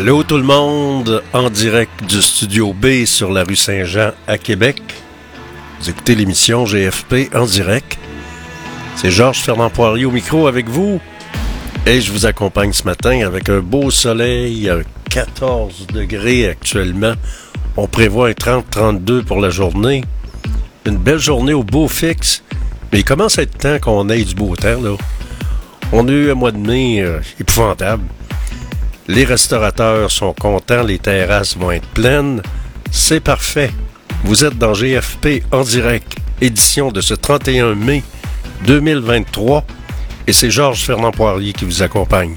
Allô tout le monde, en direct du studio B sur la rue Saint-Jean à Québec. Vous écoutez l'émission GFP en direct. C'est Georges Fernand Poirier au micro avec vous. Et je vous accompagne ce matin avec un beau soleil, 14 degrés actuellement. On prévoit un 30-32 pour la journée. Une belle journée au beau fixe. Mais il commence à être temps qu'on ait du beau temps, là. On a eu un mois de mai euh, épouvantable. Les restaurateurs sont contents, les terrasses vont être pleines. C'est parfait. Vous êtes dans GFP en direct, édition de ce 31 mai 2023. Et c'est Georges Fernand Poirier qui vous accompagne.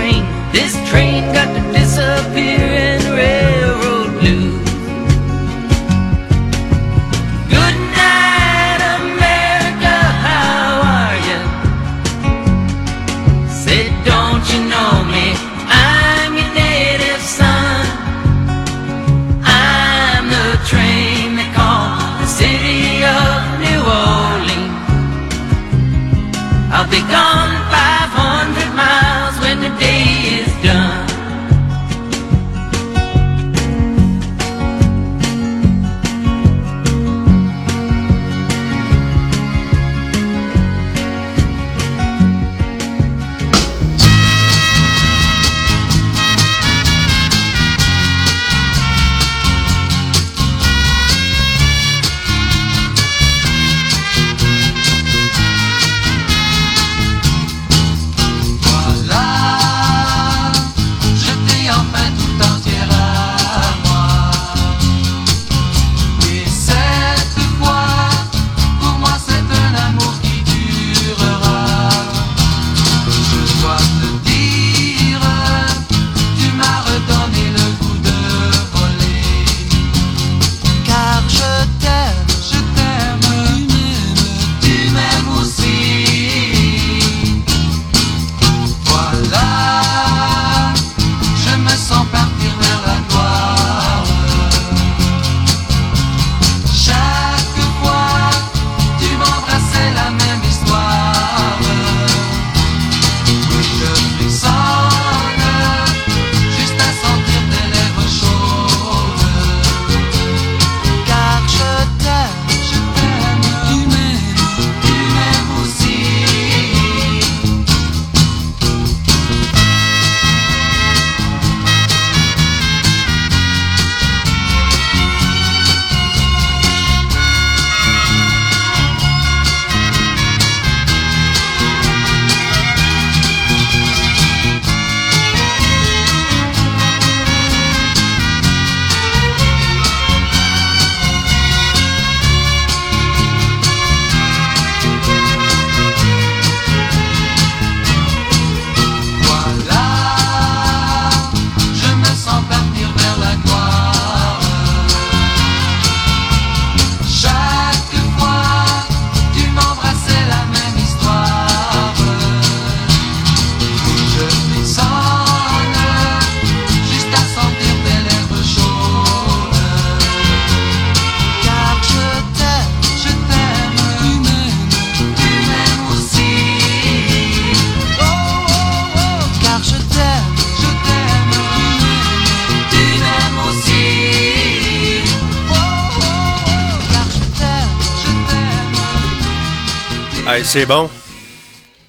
C'est bon.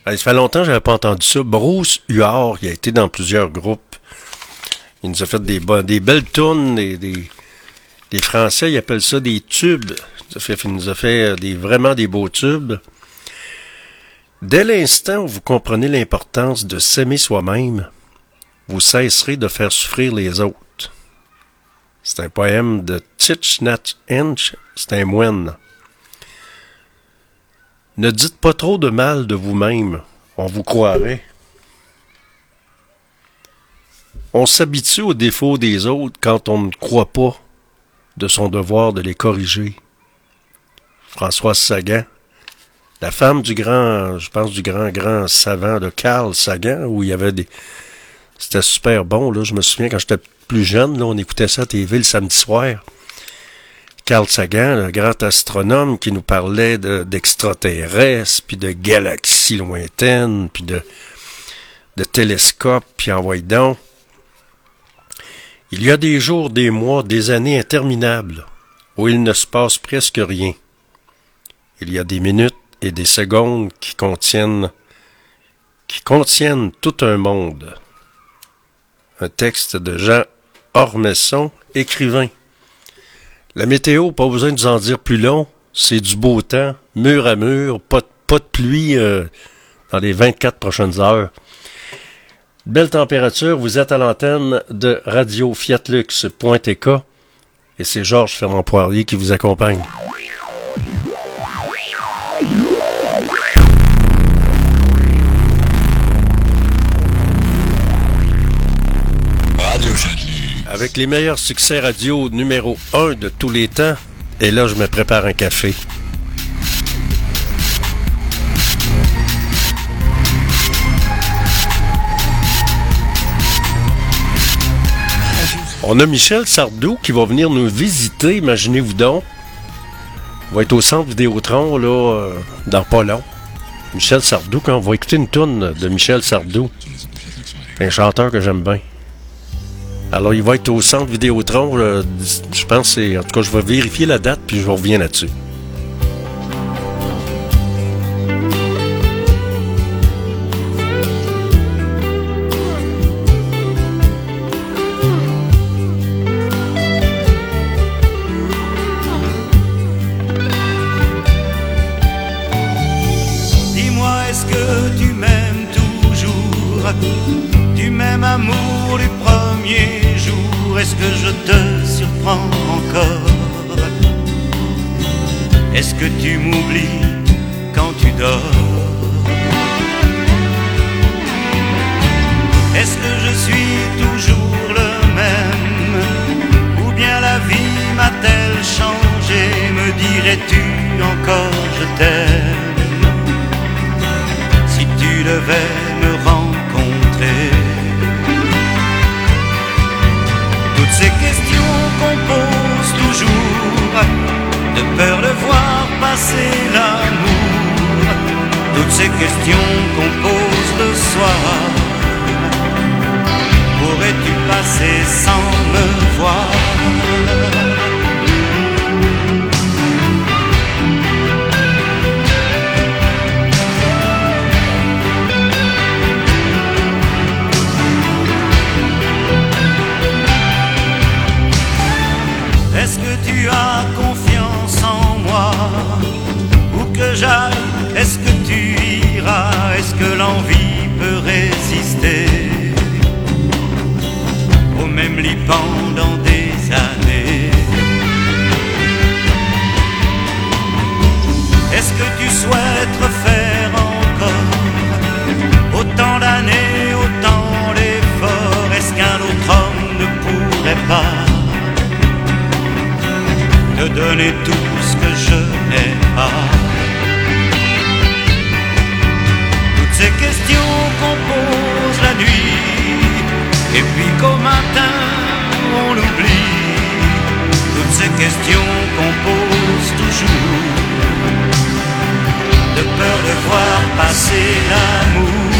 Ça fait longtemps que j'avais pas entendu ça. Bruce Huard, il a été dans plusieurs groupes. Il nous a fait des, belles tunes, des, Français, ils appellent ça des tubes. Il nous a fait euh, vraiment des beaux tubes. Dès l'instant où vous comprenez l'importance de s'aimer soi-même, vous cesserez de faire souffrir les autres. C'est un poème de Tich Nat Henge, c'est un moine. Ne dites pas trop de mal de vous-même, on vous croirait. On s'habitue aux défauts des autres quand on ne croit pas de son devoir de les corriger. Françoise Sagan, la femme du grand, je pense du grand, grand savant de Carl Sagan, où il y avait des... C'était super bon, là. Je me souviens quand j'étais plus jeune, là, on écoutait ça à TV le samedi soir. Carl Sagan, le grand astronome qui nous parlait de- d'extraterrestres, puis de galaxies lointaines, puis de, de télescopes, puis envoyez donc. Il y a des jours, des mois, des années interminables où il ne se passe presque rien. Il y a des minutes et des secondes qui contiennent qui contiennent tout un monde. Un texte de Jean Ormesson, écrivain. La météo, pas besoin de vous en dire plus long, c'est du beau temps, mur à mur, pas, de- pas de pluie euh, dans les 24 prochaines heures. Belle température, vous êtes à l'antenne de Radio Fiatlux.tk et c'est Georges Fernand Poirier qui vous accompagne. Avec les meilleurs succès radio numéro 1 de tous les temps, et là je me prépare un café. On a Michel Sardou qui va venir nous visiter, imaginez-vous donc. On va être au centre Vidéotron, là, euh, dans pas long. Michel Sardou, quand on va écouter une tourne de Michel Sardou. Un chanteur que j'aime bien. Alors, il va être au centre Vidéotron, euh, je pense, c'est- en tout cas, je vais vérifier la date, puis je reviens là-dessus. Est-ce que je te surprends encore Est-ce que tu m'oublies quand tu dors Est-ce que je suis toujours le même Ou bien la vie m'a-t-elle changé Me dirais-tu encore je t'aime Si tu devais me ces questions qu'on pose toujours. De peur de voir passer l'amour. Toutes ces questions qu'on pose le soir. Pourrais-tu passer sans me voir? L'envie peut résister Au même lit pendant des années. Est-ce que tu souhaites refaire encore Autant d'années, autant d'efforts? Est-ce qu'un autre homme ne pourrait pas te donner tout Questions qu'on pose toujours, de peur de voir passer l'amour.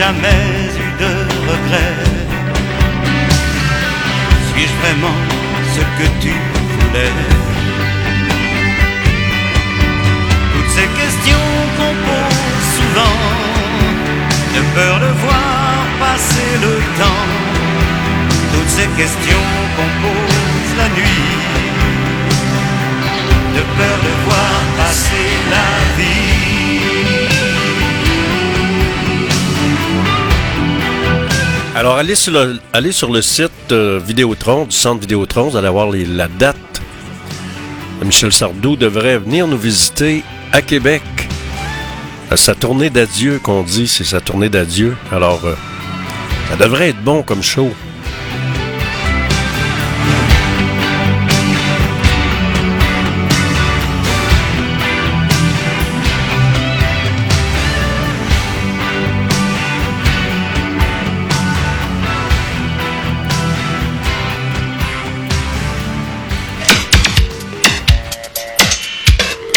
jamais eu de regrets. Suis-je vraiment ce que tu voulais? Toutes ces questions qu'on pose souvent, de peur de voir passer le temps. Toutes ces questions qu'on pose la nuit, de peur de voir passer la vie. Alors, allez sur le, site euh, Vidéotron, du centre Vidéotron, vous allez voir la date. Michel Sardou devrait venir nous visiter à Québec. Euh, sa tournée d'adieu qu'on dit, c'est sa tournée d'adieu. Alors, euh, ça devrait être bon comme show.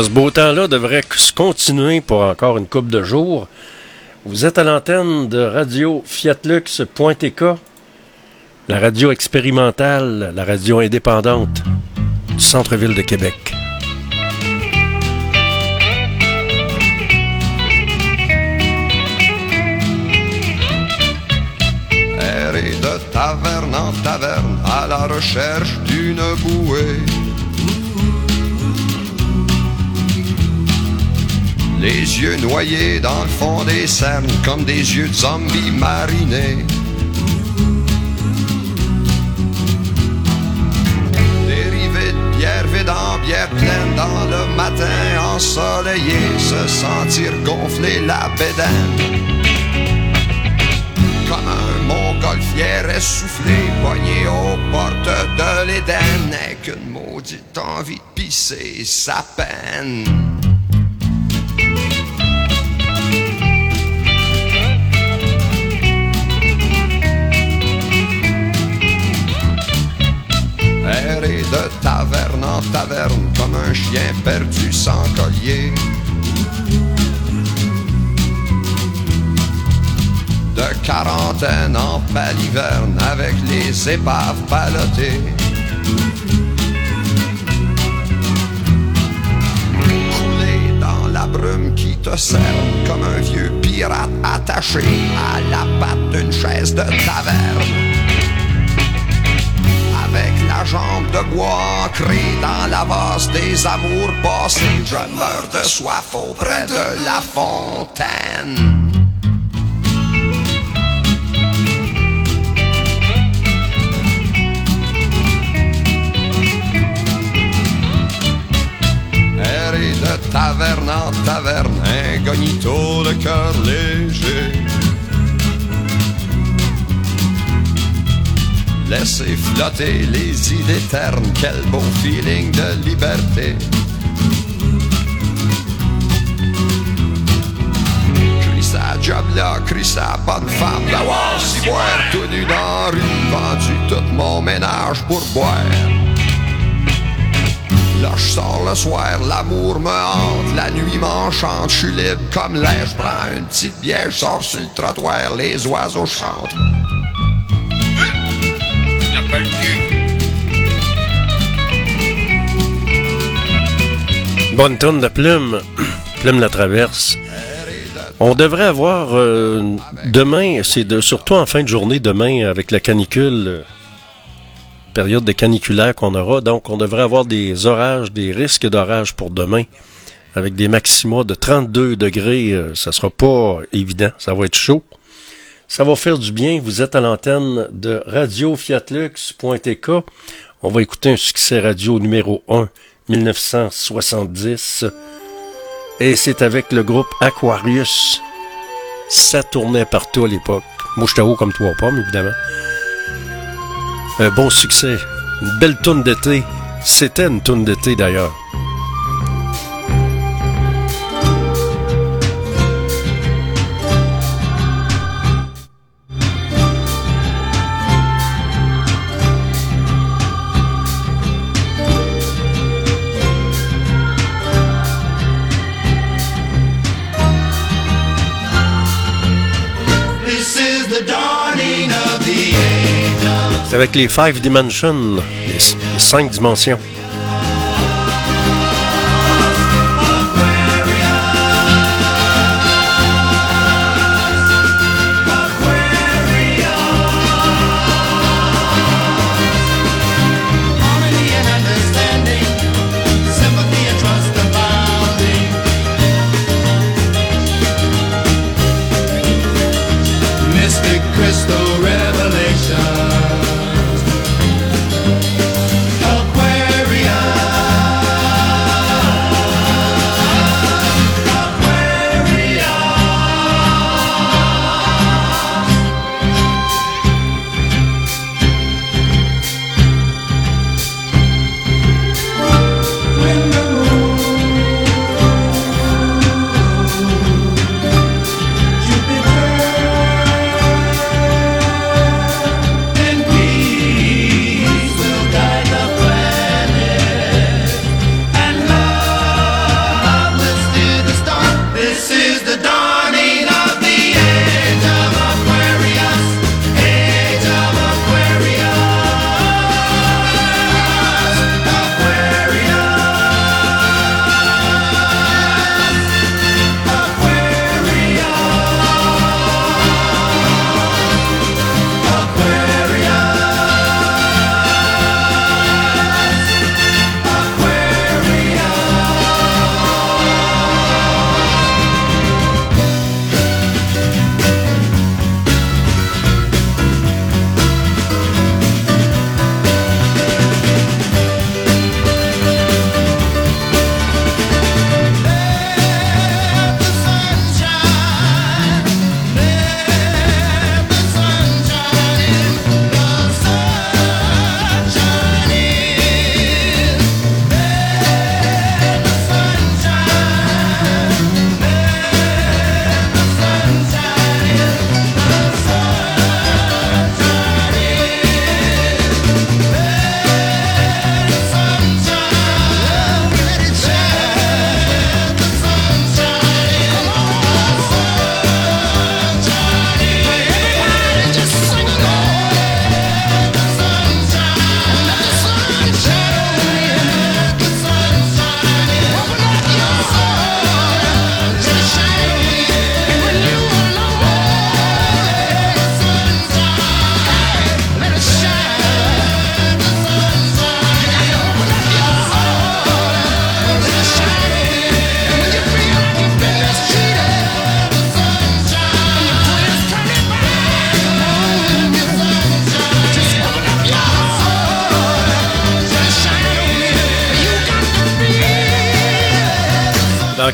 Ce beau temps-là devrait se continuer pour encore une coupe de jours. Vous êtes à l'antenne de radio fiatlux.tk, la radio expérimentale, la radio indépendante du centre-ville de Québec. errer de taverne en taverne à la recherche d'une bouée. Les yeux noyés dans le fond des cernes comme des yeux de zombies marinés. Dérivés de bière vide bière pleine dans le matin ensoleillé, se sentir gonfler la bédaine comme un montgolfière essoufflé, poigné aux portes de l'Éden, n'est qu'une maudite envie de pisser sa peine. Taverne comme un chien perdu sans collier. de quarantaine en paliverne avec les épaves ballottées. Couler dans la brume qui te cerne comme un vieux pirate attaché à la patte d'une chaise de taverne. La jambe de bois ancrée dans la vase des amours passés, je meurs de soif auprès de la fontaine. errer de taverne en taverne, incognito le cœur léger. Laisser flotter les idées ternes, quel beau feeling de liberté. Sa job là, crie bonne femme, d'avoir si boire tout nu dans la rue, vendu tout mon ménage pour boire. Là je sors le soir, l'amour me hante, la nuit m'enchante, je suis libre comme l'air, je prends une petite bière, je sors sur le trottoir, les oiseaux chantent. Bonne tonne de plume, plume la traverse. On devrait avoir euh, demain, c'est de, surtout en fin de journée, demain avec la canicule, euh, période de caniculaire qu'on aura, donc on devrait avoir des orages, des risques d'orage pour demain, avec des maxima de 32 degrés. euh, ça sera pas évident, ça va être chaud. Ça va faire du bien. Vous êtes à l'antenne de Radio Fiatlux.tk. On va écouter un succès radio numéro 1, 1970. Et c'est avec le groupe Aquarius. Ça tournait partout à l'époque. Moi, j'étais haut comme toi, pommes, évidemment. Un bon succès. Une belle tourne d'été. C'était une tourne d'été, d'ailleurs. C'est avec les Five Dimensions, les, cinq dimensions.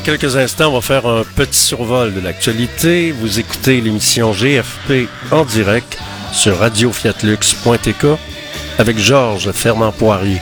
Quelques instants, on va faire un petit survol de l'actualité. Vous écoutez l'émission GFP en direct sur radiofiatlux.tk avec Georges Fernand Poirier.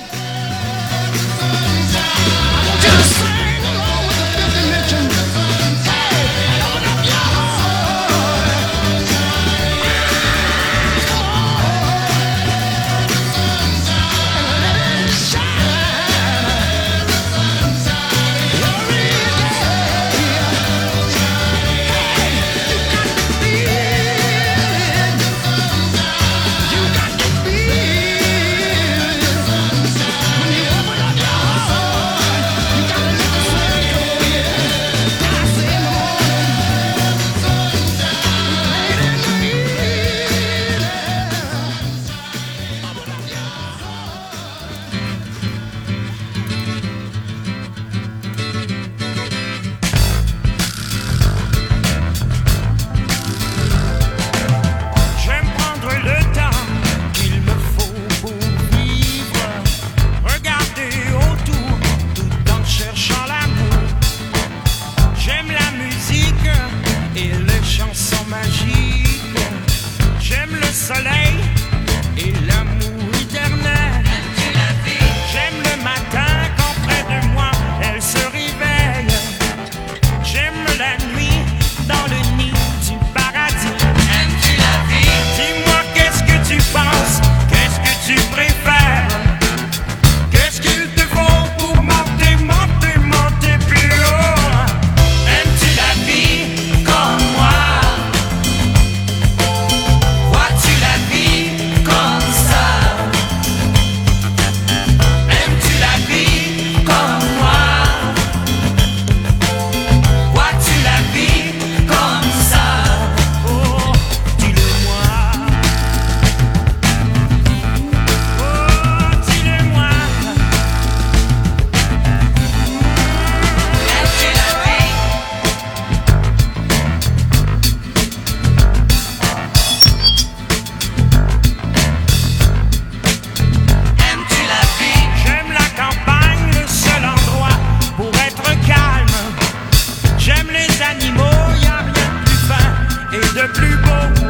Et de plus beau.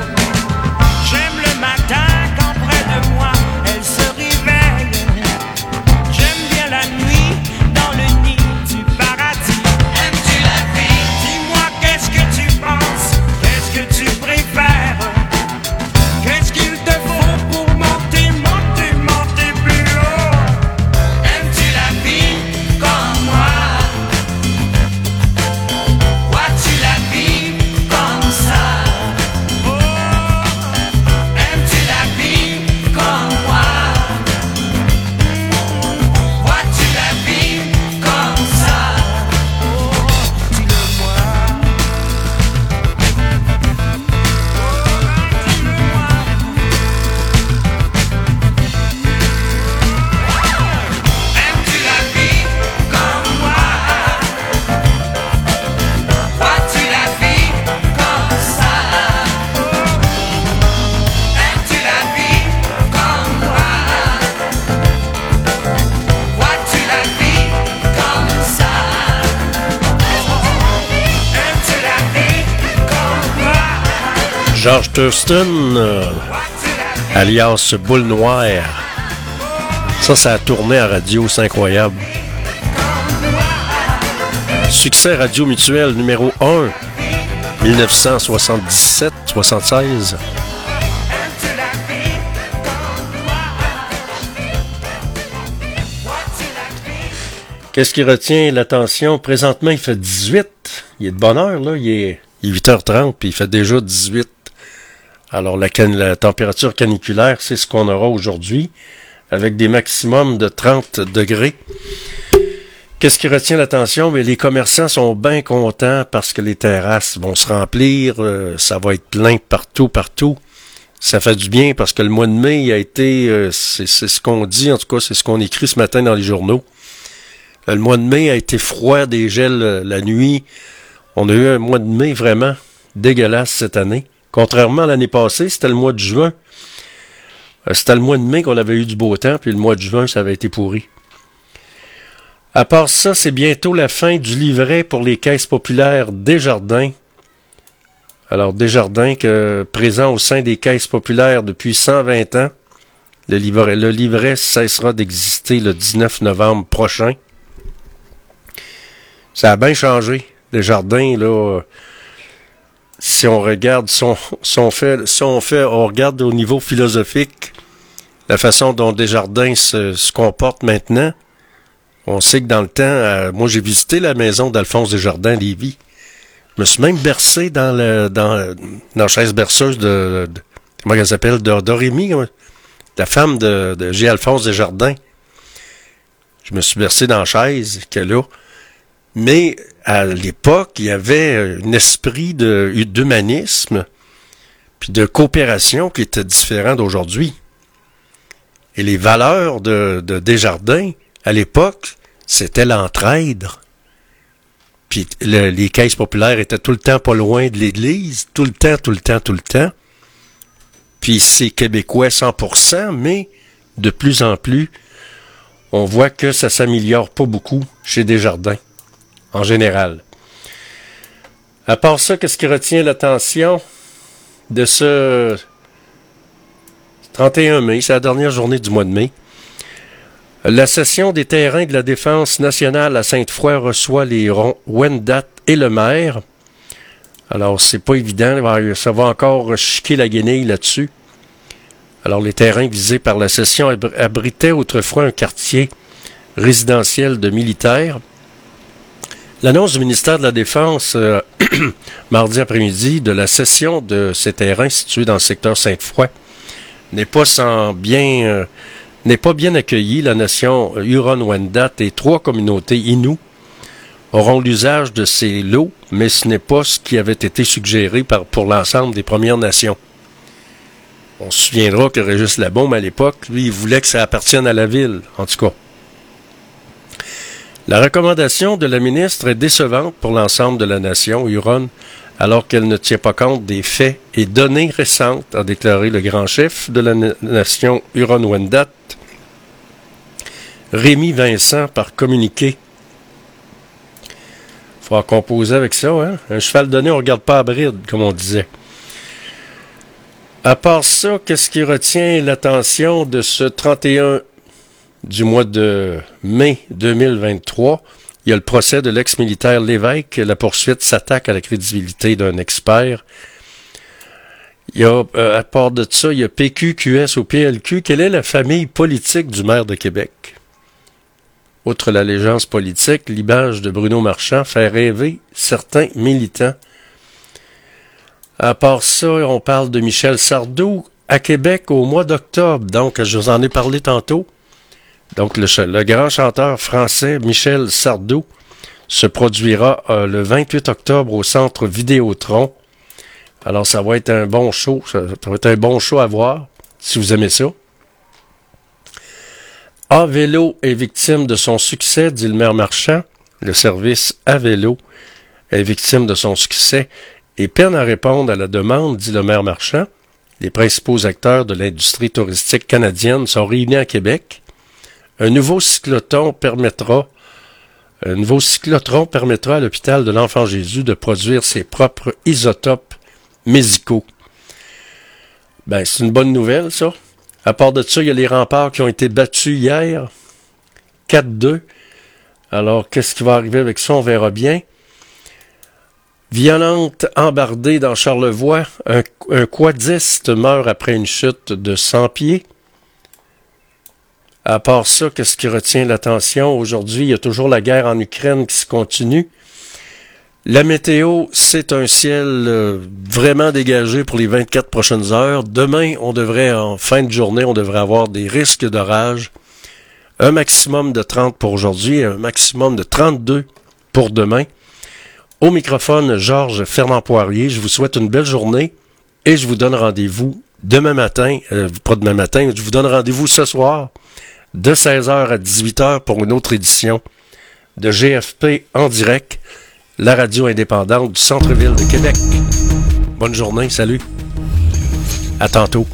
Thurston, euh, alias Boule Noire. Ça, ça a tourné à radio, c'est incroyable. Succès radio mutuel numéro 1, 1977-76. Aimes-tu la vie comme moi Vois-tu la vie Qu'est-ce qui retient l'attention? Présentement, il fait 18. Il est de bonne heure, là. Il est 8h30, puis il fait déjà 18. Alors, la, la température caniculaire, c'est ce qu'on aura aujourd'hui, avec des maximums de 30 degrés. Qu'est-ce qui retient l'attention? Mais les commerçants sont bien contents parce que les terrasses vont se remplir, euh, ça va être plein partout, partout. Ça fait du bien parce que le mois de mai a été, euh, c'est ce qu'on dit, en tout cas, c'est ce qu'on écrit ce matin dans les journaux. Le mois de mai a été froid, des gels euh, la nuit. On a eu un mois de mai vraiment dégueulasse cette année. Contrairement à l'année passée, c'était le mois de juin. Euh, C'était le mois de mai qu'on avait eu du beau temps, puis le mois de juin, ça avait été pourri. À part ça, c'est bientôt la fin du livret pour les caisses populaires Desjardins. Alors, Desjardins, que, présent au sein des caisses populaires depuis 120 ans, le livret, le livret cessera d'exister le 19 novembre prochain. Ça a bien changé. Desjardins, là, si on regarde, si on, fait, si fait, on regarde au niveau philosophique, la façon dont Desjardins se, se comporte maintenant, on sait que dans le temps, euh, moi j'ai visité la maison d'Alphonse Desjardins Lévis. Je me suis même bercé dans le dans, la chaise berceuse de, de comment elle s'appelle, de comment- la femme de, de. Alphonse Desjardins. Je me suis bercé dans la chaise qu'elle a. Mais à l'époque, il y avait un esprit d'humanisme puis de coopération qui était différent d'aujourd'hui. Et les valeurs de, de Desjardins, à l'époque, c'était l'entraide. Puis le- les caisses populaires étaient tout le temps pas loin de l'église, tout le temps, tout le temps, tout le temps. Puis c'est québécois 100%, mais de plus en plus, on voit que ça s'améliore pas beaucoup chez Desjardins, en général. À part ça, qu'est-ce qui retient l'attention de ce 31 mai, c'est la dernière journée du mois de mai. La session des terrains de la défense nationale à Sainte-Foy reçoit les Wendat et le maire. Alors, c'est pas évident, ça va encore chiquer la guenille là-dessus. Alors, les terrains visés par la session abr- abritaient autrefois un quartier résidentiel de militaires. L'annonce du ministère de la Défense euh, mardi après-midi de la cession de ces terrains situés dans le secteur Sainte-Foy n'est pas sans bien euh, n'est pas bien accueillie. La nation Huron-Wendat et trois communautés Innu auront l'usage de ces lots, mais ce n'est pas ce qui avait été suggéré par, pour l'ensemble des Premières Nations. On se souviendra que Régis Labaume, à l'époque, lui, il voulait que ça appartienne à la ville, en tout cas. La recommandation de la ministre est décevante pour l'ensemble de la nation Huron, alors qu'elle ne tient pas compte des faits et données récentes, a déclaré le grand chef de la na- nation Huron-Wendat, Rémi Vincent, par communiqué. Faut en composer avec ça, hein? Un cheval donné, on regarde pas à bride, comme on disait. À part ça, qu'est-ce qui retient l'attention de ce 31 du mois de mai 2023? Il y a le procès de l'ex-militaire Lévesque. La poursuite s'attaque à la crédibilité d'un expert. Il y a, euh, à part de ça, il y a PQ, QS ou PLQ. Quelle est la famille politique du maire de Québec? Outre l'allégeance politique, l'image de Bruno Marchand fait rêver certains militants. À part ça, on parle de Michel Sardou à Québec au mois d'octobre. Donc, je vous en ai parlé tantôt. Donc, le, grand chanteur français Michel Sardou se produira euh, le 28 octobre au centre Vidéotron. Alors, ça va être un bon show. Ça, va être un bon show à voir, si vous aimez ça. A Vélo est victime de son succès, dit le maire Marchand. Le service A Vélo est victime de son succès et peine à répondre à la demande, dit le maire Marchand. Les principaux acteurs de l'industrie touristique canadienne sont réunis à Québec. Un nouveau cyclotron permettra à l'hôpital de l'Enfant Jésus de produire ses propres isotopes médicaux. Ben, c'est une bonne nouvelle, ça. À part de ça, il y a les remparts qui ont été battus hier. 4-2. Alors, qu'est-ce qui va arriver avec ça? On verra bien. Violente embardée dans Charlevoix. Un, un quadiste meurt après une chute de 100 pieds. À part ça, qu'est-ce qui retient l'attention? Aujourd'hui, il y a toujours la guerre en Ukraine qui se continue. La météo, c'est un ciel euh, vraiment dégagé pour les 24 prochaines heures. Demain, on devrait, en fin de journée, on devrait avoir des risques d'orage. Un maximum de 30 pour aujourd'hui et un maximum de 32 pour demain. Au microphone, Georges Fernand Poirier. Je vous souhaite une belle journée et je vous donne rendez-vous demain matin, euh, pas demain matin, je vous donne rendez-vous ce soir de 16h à 18h pour une autre édition de GFP en direct, la radio indépendante du centre-ville de Québec. Bonne journée, salut. À tantôt.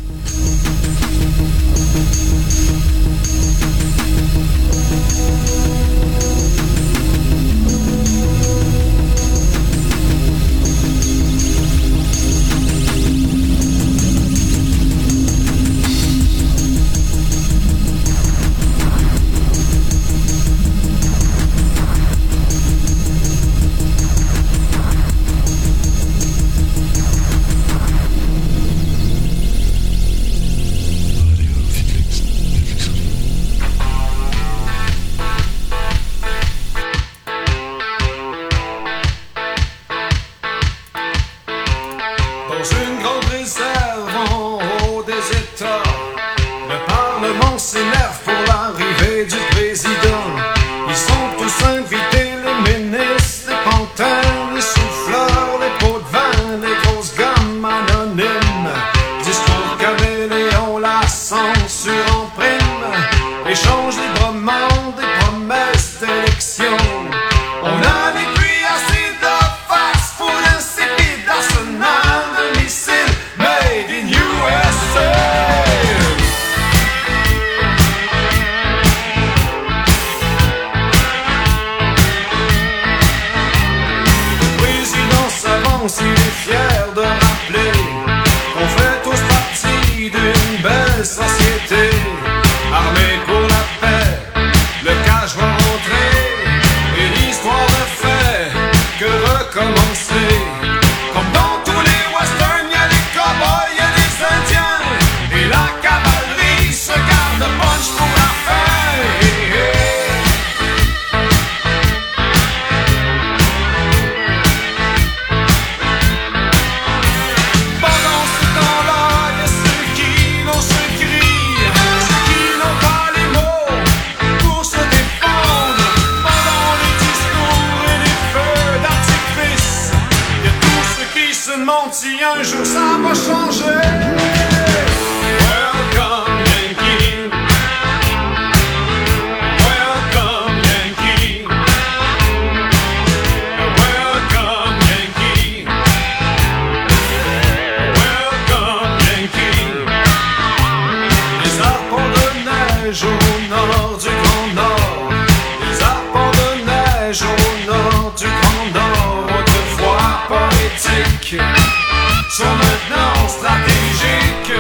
sont maintenant stratégiques.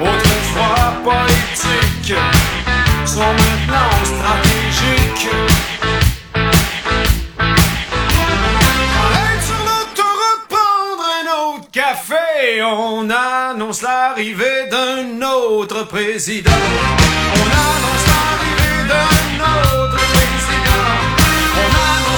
Autrefois politiques sont maintenant stratégiques. Aller sur l'autoroute, prendre un autre café, on annonce l'arrivée d'un autre président. On annonce l'arrivée d'un autre président. On annonce